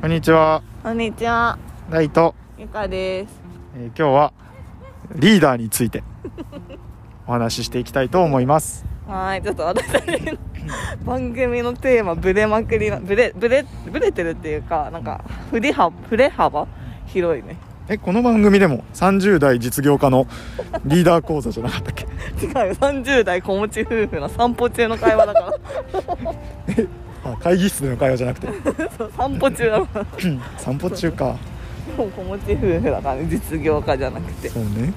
こんにちは、こんにちは、ライト、ゆかです。えー今日はリーダーについて お話ししていきたいと思います。はーい、ちょっと私たちの番組のテーマ、ブレまくりな、ブレ、ブレ、ブレてるっていうか、なんか、振り幅、振れ幅？広いね。え、この番組でも30代実業家のリーダー講座じゃなかったっけ？違うよ、30代子持ち夫婦の散歩中の会話だから。あ、会議室での会話じゃなくて、そう散歩中だから。散歩中か。もう子持ち夫婦だからね、実業家じゃなくて。そうね。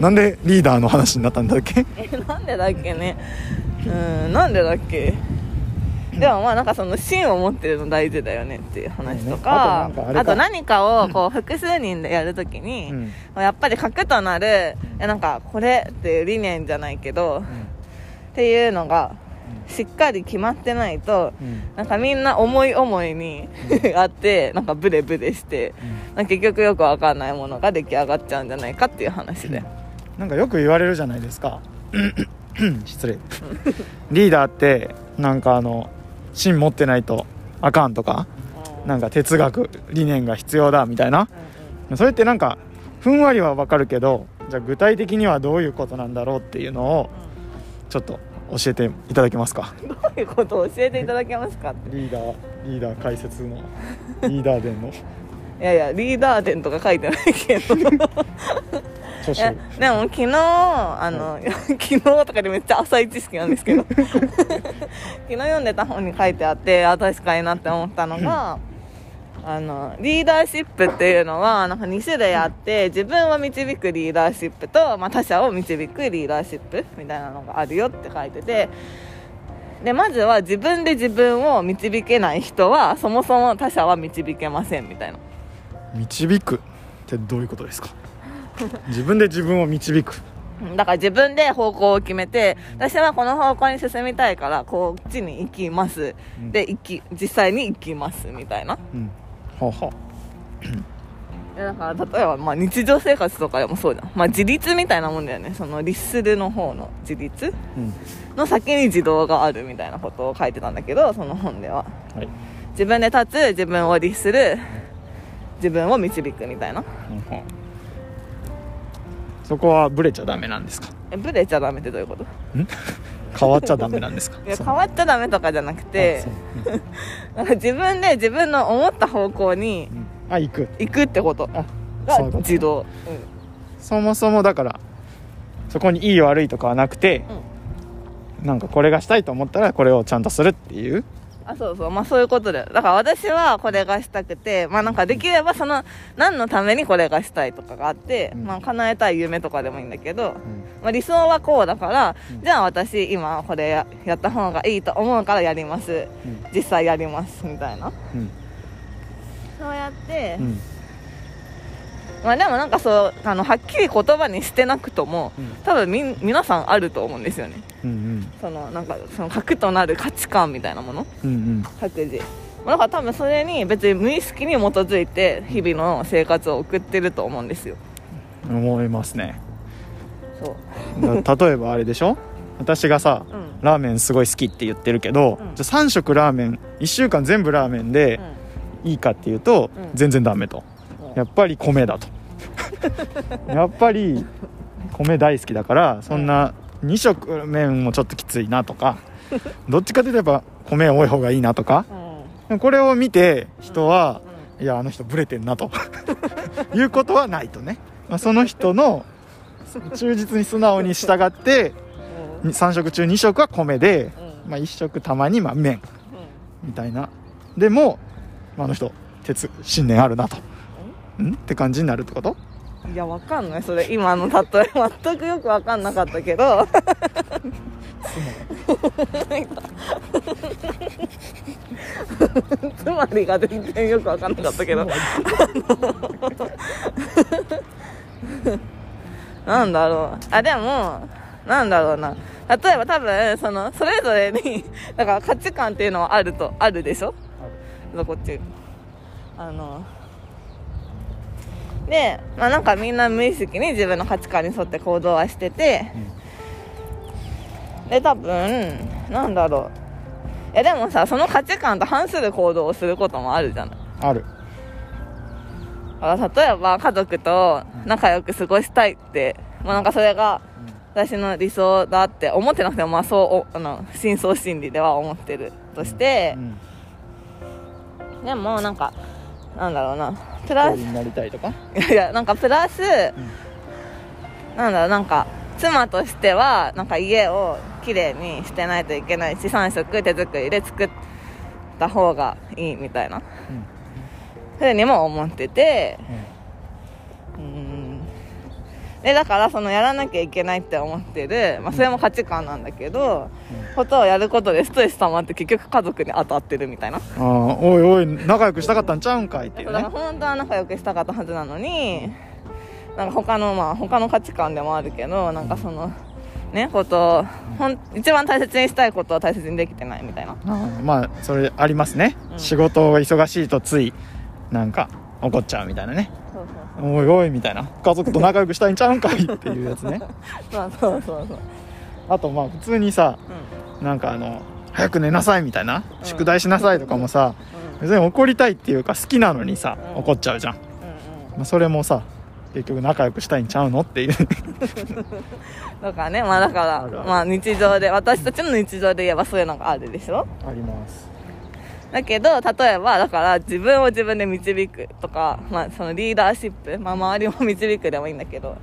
なんでリーダーの話になったんだっけ？え、なんでだっけね？うん、なんでだっけ？でもまあなんかその芯を持ってるの大事だよねっていう話とか,、ねあとかあと何かをこう複数人でやるときに、うんやっぱり核となるえなんかこれっていう理念じゃないけど、っていうのがしっかり決まってないとうん。なんかみんな思い思いに あってなんかブレブレしてなんか結局よくわかんないものが出来上がっちゃうんじゃないかっていう話で、なんかよく言われるじゃないですか。失礼。リーダーってなんかあの芯持ってないとあかんとかなんか哲学理念が必要だみたいな。それってなんかふんわりはわかるけどじゃあ具体的にはどういうことなんだろうっていうのをちょっと教えていただけますか？どういうこと？を教えていただけますか？リーダーリーダー解説のリーダー伝の？いやいやリーダー伝とか書いてないけど。いやでも昨日あの、昨日とかでめっちゃ浅い知識なんですけど。昨日読んでた本に書いてあってあ確かになって思ったのが、あのリーダーシップっていうのはなんか2種類あって自分を導くリーダーシップと、まあ、他者を導くリーダーシップみたいなのがあるよって書いててでまずは自分で自分を導けない人はそもそも他者は導けませんみたいな。導くってどういうことですか？自分で自分を導く。うんだから自分で方向を決めて私はこの方向に進みたいからこっちに行きます、うん。で行き実際に行きますみたいな。うんはあはでだから例えばまあ日常生活とかでもそうじゃん、まあ、自立みたいなもんだよね。その律するの方の自立あうん。の先に自動があるみたいなことを書いてたんだけどその本では。はい。自分で立つ自分を律する自分を導くみたいな。うんはあ。そこはブレちゃダメなんですか？えブレちゃダメってどういうこと？変わっちゃダメなんですか？いやそ変わっちゃダメとかじゃなくてう。なんか自分で自分の思った方向にうん。あ行く。行くってことあが自動、そもそもだからそこにいい悪いとかはなくて、なんかこれがしたいと思ったらこれをちゃんとするっていうあそうそう。まあそういうことだよ。だから私はこれがしたくてまあなんかできればその何のためにこれがしたいとかがあって、うん。まあ叶えたい夢とかでもいいんだけど、まあ、理想はこうだから、うん。じゃあ私今これややった方がいいと思うからやります。うん。実際やりますみたいな。うん。そうやって、うん。まあでもなんかそうあのはっきり言葉にしてなくともうん。多分みん皆さんあると思うんですよねうんそのなんかその核となる価値観みたいなもの？うんうん。各自。まあだから多分それに別に無意識に基づいて日々の生活を送ってると思うんですよ。うん思いますね。そう。だ例えばあれでしょ？私がさ、うん。ラーメンすごい好きって言ってるけど、うん。じゃあ3食ラーメン1週間全部ラーメンでいいかっていうと、うん。全然ダメと。う。んやっぱり米だと。やっぱり米大好きだからそんな2食麺もちょっときついなとか どっちかといえば米多い方がいいなとかうん。これを見て人は、いやあの人ブレてんなと。いうことはないとね、まあ、その人の忠実に素直に従ってうん。3食中2食は米で、うん。まあ、1食たまにまあ麺うみたいな。でも、まあ、あの人鉄信念あるなと。ん。って感じになるってこと？んいやわかんない。それ今の例え。全くよくわかんなかったけど。つまりが全然よくわかんなかったけど。なんだろう。あでもなんだろうな。例えば多分そのそれぞれにだから価値観っていうのはあるとあるでしょ？こっち。あので、まあ、なんかみんな無意識に自分の価値観に沿って行動はしてて、で多分なんだろう。いやでもさその価値観と反する行動をすることもあるじゃない。ある。あ例えば家族と仲良く過ごしたいって、まあ、なんかそれが私の理想だって思ってなくてもまあそうおあの深層心理では思ってるとしてう、ん。でもなんかなんだろうな。プラスになりたいとか？いやなんかプラス、なんだろうなんか妻としてはなんか家をきれいにしてないといけないし3食手作りで作った方がいいみたいなふうにも思っててうんでだからそのやらなきゃいけないって思ってる、まあ、それも価値観なんだけど、ことをやることでストレス溜まって結局家族に当たってるみたいな。ああおいおい仲良くしたかったんちゃうんかいっていうだからね本当は仲良くしたかったはずなのになんか他のまあ他の価値観でもあるけどなんかそのねことをほん一番大切にしたいことを大切にできてないみたいな。まあそれありますね、うん。仕事が忙しいとついなんか怒っちゃうみたいなねおいおいみたいな。家族と仲良くしたいんちゃうんかい。っていうやつね。そうそうそうそう。あとまあ普通にさうん。なんかあの早く寝なさいみたいな、うん。宿題しなさいとかもさ別に怒りたいっていうか好きなのにさ、うん。怒っちゃうじゃん、うんうん。まあ、それもさ結局仲良くしたいんちゃうのっていう。だからねまあだからまあ日常で私たちの日常で言えばそういうのがあるでしょ？ありますだけど例えばだから自分を自分で導くとか、まあ、そのリーダーシップ、まあ、周りも導くでもいいんだけど、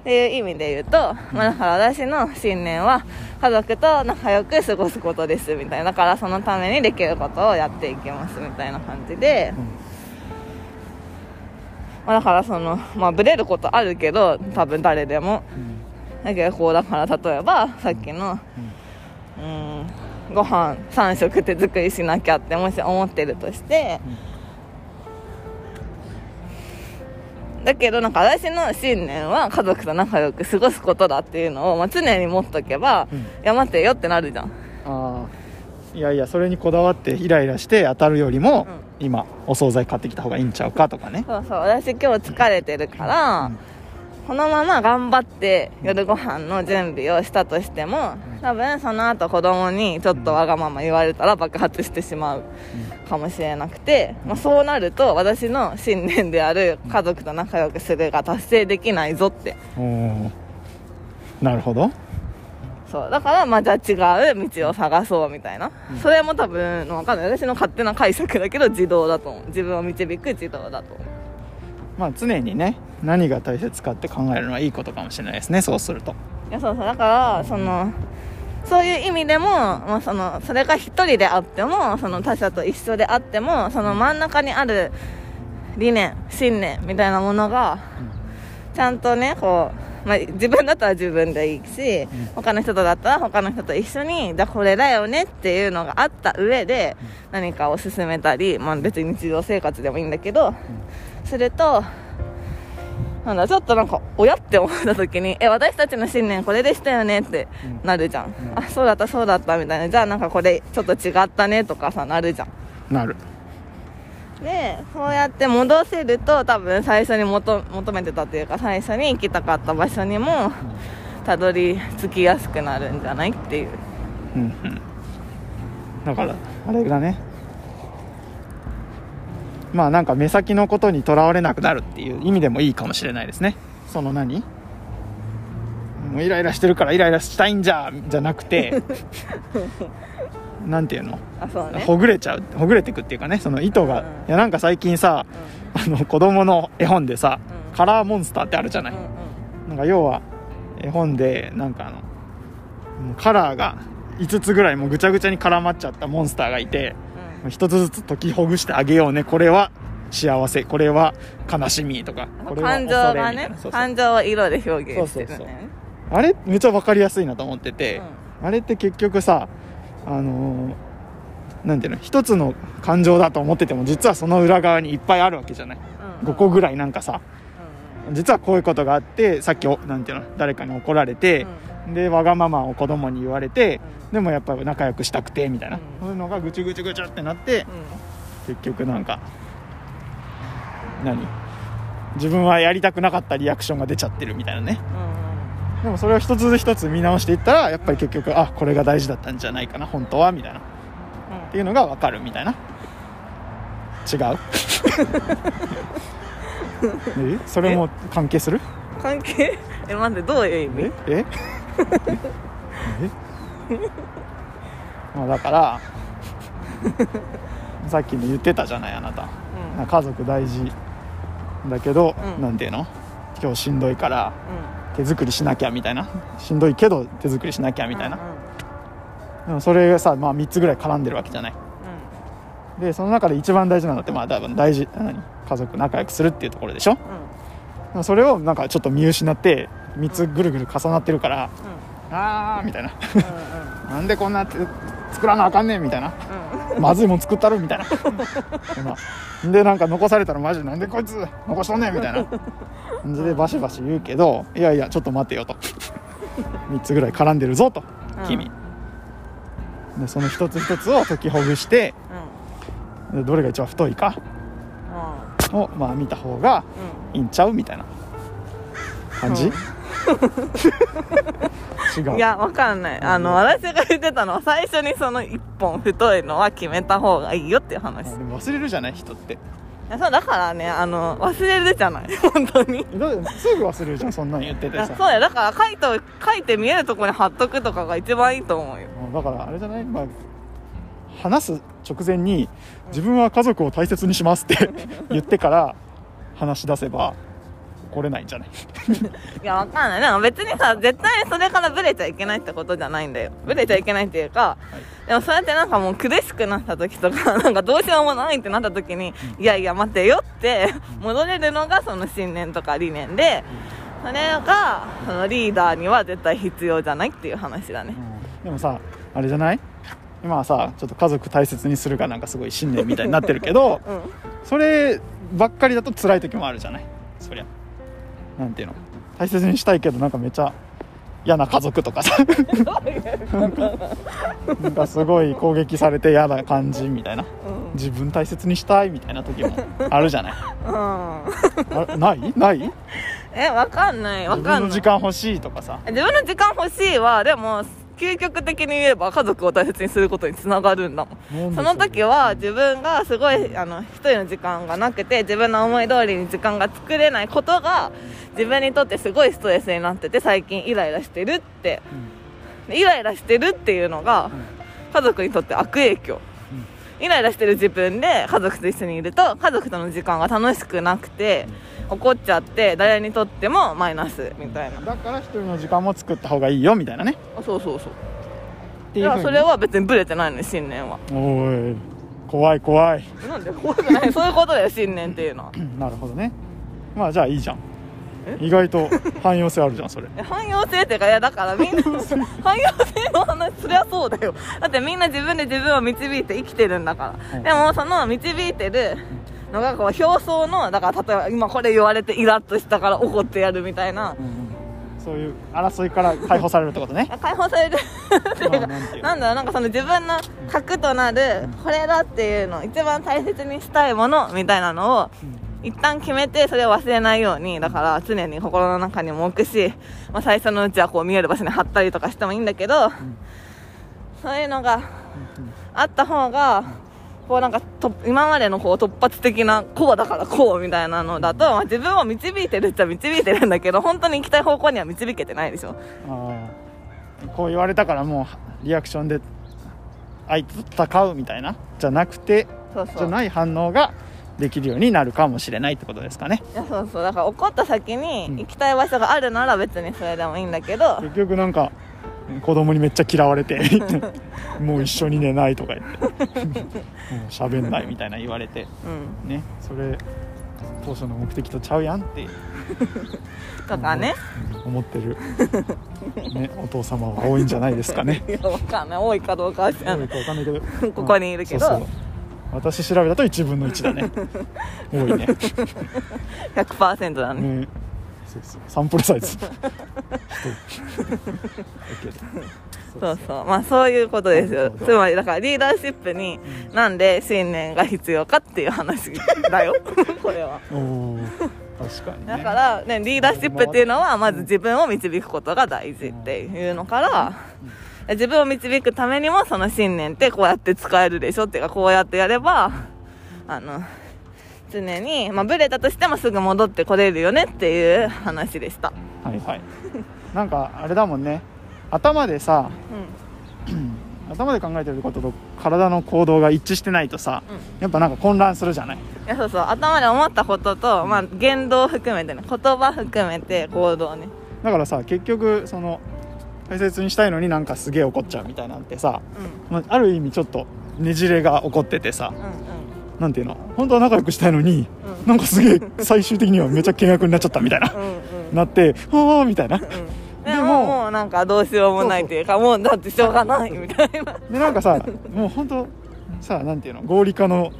っていう意味で言うと、まあ、だから私の信念は家族と仲良く過ごすことですみたいな。だからそのためにできることをやっていきますみたいな感じで、まあ、だからそのまあブレることあるけど多分誰でも。だけどこうだから例えばさっきのうんご飯3食手作りしなきゃってもし思ってるとして、だけどなんか私の信念は家族と仲良く過ごすことだっていうのを、まあ、常に持っとけば、うん。いや待てよってなるじゃん。ああいやいやそれにこだわってイライラして当たるよりも、今お惣菜買ってきた方がいいんちゃうかとかね。そうそう。私今日疲れてるから、うんこのまま頑張って夜ご飯の準備をしたとしても多分その後子供にちょっとわがまま言われたら爆発してしまうかもしれなくて、まあ、そうなると私の信念である家族と仲良くするが達成できないぞって。なるほど。そう。だからまあじゃあ違う道を探そうみたいな、それも多分わかんない。私の勝手な解釈だけど自動だと思う。自分を導く自動だと思うまあ常にね何が大切かって考えるのはいいことかもしれないですねそうすると。いやそうそうだからそのそういう意味でも、まあ、そのそれが一人であってもその他者と一緒であってもその真ん中にある理念信念みたいなものがちゃんとねこう、まあ、自分だったら自分でいいし、他の人とだったら他の人と一緒にじゃあこれだよねっていうのがあった上で何かを進めたり、まあ、別に日常生活でもいいんだけど、するとなんだちょっとなんか親って思った時にえ私たちの信念これでしたよねってなるじゃん、うん。あそうだったそうだったみたいな。じゃあなんかこれちょっと違ったねとかさなるじゃん。なる。でそうやって戻せると多分最初に求求めてたっていうか最初に行きたかった場所にもたどり着きやすくなるんじゃないっていう。うんうん。だからあれだねまあなんか目先のことにとらわれなくなるっていう意味でもいいかもしれないですね。その何？もうイライラしてるからイライラしたいんじゃじゃなくて。なんていうの？ね。ほぐれちゃうほぐれてくっていうかねその意図が、うん。いやなんか最近さあの子供の絵本でさ、うん。カラーモンスターってあるじゃない、うんうんなんか要は絵本でなんかあのカラーが5つぐらいもうぐちゃぐちゃに絡まっちゃったモンスターがいて。うん一つずつ解きほぐしてあげようね。これは幸せ。これは悲しみとか。これは感情がね感情を色で表現してるんだよねあれめっちゃ分かりやすいなと思ってて、あれって結局さあのーなんていうの一つの感情だと思ってても実はその裏側にいっぱいあるわけじゃない。うん。5個ぐらいなんかさ。うん。実はこういうことがあってさっきおなんていうの誰かに怒られて、でわがままを子供に言われて、でもやっぱ仲良くしたくてみたいな、うん。そういうのがぐちゅぐちゅぐちゅってなって結局なんか何？自分はやりたくなかったリアクションが出ちゃってるみたいなね。うんうん。でもそれを一つ一つ見直していったらやっぱり結局あこれが大事だったんじゃないかな本当はみたいな。っていうのが分かるみたいな。違う？え？それも関係する？関係？え待ってどういう意味？ええ？え？まあだからさっきも言ってたじゃないあなた。うん。家族大事だけど、うん。なんていうの？今日しんどいからう手作りしなきゃみたいな。しんどいけど手作りしなきゃんみたいな、うんうん。でもそれがさ、まあ、3つぐらい絡んでるわけじゃない。でその中で一番大事なのってまあ多分大事何？家族仲良くするっていうところでしょ？うん。それをなんかちょっと見失って3つぐるぐる重なってるから、あーみたいな。うんうん。なんでこんなって作らなあかんねんみたいな。うん。まずいもん作ったるみたいな。でなんか残されたらマジなんでこいつ残しとんねんみたいな。感じでバシバシ言うけどいやいやちょっと待てよと。3つぐらい絡んでるぞと。うん。君、でその一つ一つを解きほぐしてでどれが一番太いかうん。をまあ見た方がいいんちゃうみたいな感じ、違う。いやわかんない。あの私が言ってたのは最初にその1本太いのは決めた方がいいよっていう話。いでも忘れるじゃない？人って。やそうだからねあの忘れるじゃない。本当に。だってすぐ忘れるじゃんそんなん言っててさ。そうや。だから書いて書いて見えるところに貼っとくとかが一番いいと思うよ。だからあれじゃない、まあ、話す直前に自分は家族を大切にしますって 言ってから話し出せば怒れないんじゃない？いやわかんない。でも別にさ絶対にそれからブレちゃいけないってことじゃないんだよ。ブレちゃいけないっていうか、でもそうやってなんかもう苦しくなった時とか なんかどうしようもないってなった時に、いやいや待てよって戻れるのがその信念とか理念で、それがそのリーダーには絶対必要じゃないっていう話だね。でもさあれじゃない？今はさちょっと家族大切にするがなんかすごい信念みたいになってるけど うん。そればっかりだと辛い時もあるじゃない？そりゃなんていうの？大切にしたいけどなんかめっちゃ嫌な家族とかさ。なんかすごい攻撃されて嫌な感じみたいな。自分大切にしたいみたいな時もあるじゃない？うん、ない？ない？えわかんない。わ自かんない。分の時間欲しいとかさ。自分の時間欲しいはでも究極的に言えば家族を大切にすることにつながるんだもん。その時は自分がすごいあの一人の時間がなくて自分の思い通りに時間が作れないことが自分にとってすごいストレスになってて最近イライラしてるって。でイライラしてるっていうのが家族にとって悪影響イライラしてる自分で家族と一緒にいると家族との時間が楽しくなくて怒っちゃって誰にとってもマイナスみたいな。だから一人の時間も作った方がいいよみたいなね。あそうそうそう。っていうそれは別にブレてないのよ信念は。おい怖い怖い。なんでこうじゃない？そういうことだよ信念っていうのは。なるほどね。まあじゃあいいじゃん。え意外と汎用性あるじゃんそれ。え 汎用性っていうかいやだからみんな 汎用性の話そりゃそうだよ。だってみんな自分で自分を導いて生きてるんだから、うん。でもその導いてるのがこう表層のだから例えば今これ言われてイラッとしたから怒ってやるみたいな。そういう争いから解放されるってことね。解放される。っていうかなんだろうなんかその自分の核となるこれだっていうの一番大切にしたいものみたいなのを一旦決めてそれを忘れないようにだから常に心の中にも置くし、まあ、最初のうちはこう見える場所に貼ったりとかしてもいいんだけど、そういうのがあった方がこうなんかと今までのこう突発的なこうだからこうみたいなのだと、まあ、自分を導いてるっちゃ導いてるんだけど本当に行きたい方向には導けてないでしょ。こう言われたからもうリアクションで相手と戦うみたいなじゃなくてそうそう。じゃない反応ができるようになるかもしれないってことですかね。いやそうそう。だから怒った先に行きたい場所があるなら別にそれでもいいんだけど、結局なんか子供にめっちゃ嫌われて もう一緒に寝ないとか言って。もう喋んないみたいな言われて。うん。ね。それ当初の目的とちゃうやんって。とかね、思ってる、ね、お父様は多いんじゃないですかね。いやわかんない。多いかどうかは知らない。多いかわかんないけど。ここにいるけど。そうそう私調べたと1分の1だね。多いね。100%だね。ね。そうそう。サンプルサイズ。そうそう。まあそういうことですよ。つまりだからリーダーシップになんで信念が必要かっていう話だよ。これは。確かに、ね、だから、ね、リーダーシップっていうのはまず自分を導くことが大事っていうのから自分を導くためにもその信念ってこうやって使えるでしょっていうかこうやってやればあの常に、まあ、ブレたとしてもすぐ戻ってこれるよねっていう話でした。はいはい。なんかあれだもんね。頭でさう頭で考えてることと体の行動が一致してないとさ、うん。やっぱなんか混乱するじゃない。んいやそうそう。頭で思ったことと、まあ、言動含めてね言葉含めて行動ね。だからさ結局その大切にしたいのになんかすげえ怒っちゃうみたいなんてさ、うん。まあ、ある意味ちょっとねじれが起こっててさうんうん。なんていうの？本当は仲良くしたいのに、うん。なんかすげえ最終的にはめちゃ険悪になっちゃったみたいな、うんうん。なってはあみたいな。うん。ででもももうなんかどうしようもないっていうかもうだってしょうがないみたいな。でなんかさもう本当さなんていうの？合理化の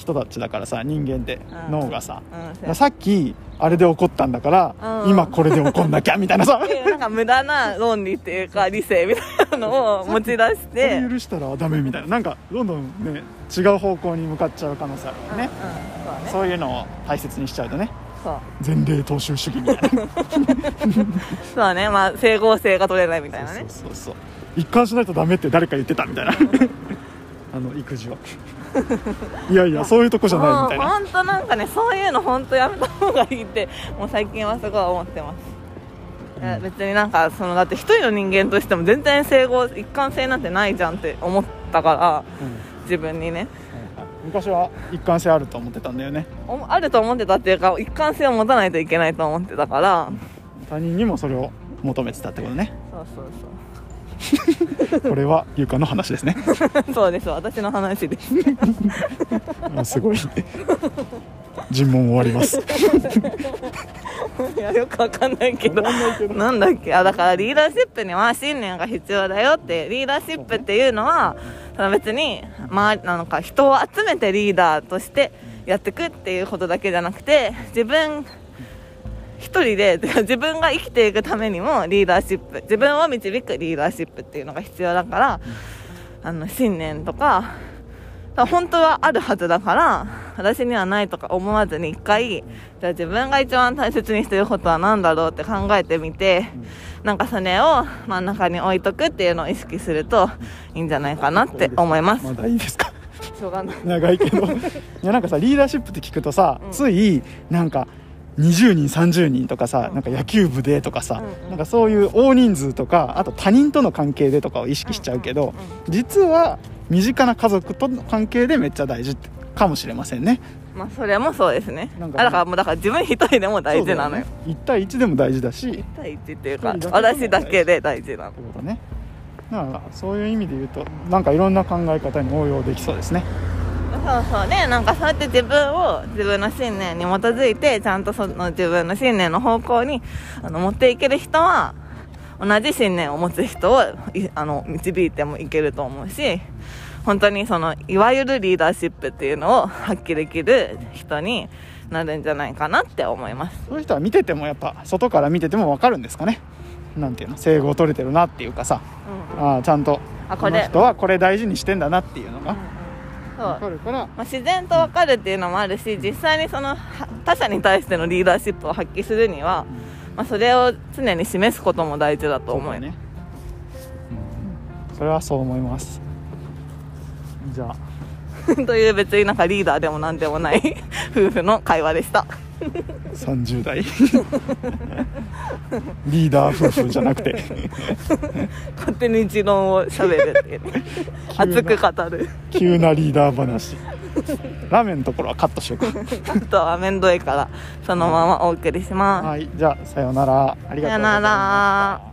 人たちだからさ人間ってうん。脳がさ、うんさっきあれで怒ったんだから、うん。今これで怒んなきゃみたいなさ。なんか無駄な論理っていうか理性みたいなのを持ち出しこてれ許したらダメみたいな。なんかどんどんね違う方向に向かっちゃう可能性あるよね、うんうん、そうね。そういうのを大切にしちゃうとねそう。前例踏襲主義みたいな。そうね。まあ整合性が取れないみたいなね。そうそうそう一貫しないとダメって誰か言ってたみたいなあの育児はいやいやそういうとこじゃないみたいな。本当なんかねそういうの本当やめた方がいいってもう最近はすごい思ってます、いや別になんかそのだって一人の人間としても全然整合一貫性なんてないじゃんって思ったからうん。自分にね。昔は一貫性あると思ってたんだよね。おあると思ってたっていうか一貫性を持たないといけないと思ってたから。他人にもそれを求めてたってことね。そうそう これはゆかの話ですね。そうです。私の話です。あすごい。尋問終わります。いやよくわかんないけど。なんだっけ？あだからリーダーシップには信念が必要だよって。リーダーシップっていうのはその別に、まあ、なんか人を集めてリーダーとしてやっていくっていうことだけじゃなくて自分一人で 自分が生きていくためにもリーダーシップ自分を導くリーダーシップっていうのが必要だから、あの信念とか本当はあるはずだから私にはないとか思わずに一回じゃあ自分が一番大切にしてることは何だろうって考えてみて、なんかそれを真ん中に置いとくっていうのを意識するといいんじゃないかなって思います。まだいいですか？しょうがない。長いけど。いやなんかさリーダーシップって聞くとさ、うん。ついなんか20人30人とかさ、うん。なんか野球部でとかさ、なんかそういう大人数とかあと他人との関係でとかを意識しちゃうけど、実は身近な家族との関係でめっちゃ大事ってかもしれませんね。まあそれもそうですね。なんかね。あだからもうだから自分一人でも大事なのよ。1対1でも大事だしって1対1っていうか私だけで大事なの。ことね。だからそういう意味で言うとなんかいろんな考え方に応用できそうですねそうそう。でなんかそうやって自分を自分の信念に基づいてちゃんとその自分の信念の方向にあの持っていける人は同じ信念を持つ人をいあの導いてもいけると思うし本当にそのいわゆるリーダーシップっていうのを発揮できる人になるんじゃないかなって思います。そういう人は見ててもやっぱ外から見てても分かるんですかね。なんていうの整合取れてるなっていうかさ。うん。うんああちゃんとこあこれ。の人はこれ大事にしてんだなっていうのが。そう分かるから。まあ、自然と分かるっていうのもあるし実際にそのは他者に対してのリーダーシップを発揮するには、まあ、それを常に示すことも大事だと思うよ。ね、うん。それはそう思います。じゃあ。という別になんかリーダーでもなんでもない 夫婦の会話でした30代。リーダー夫婦じゃなくて。勝手に持論をしゃべるっていうね。熱く語る。急なリーダー話。ラーメンのところはカットしよう。かあとは面倒いからそのままお送りします、はいじゃあさようなら。ありがとうございました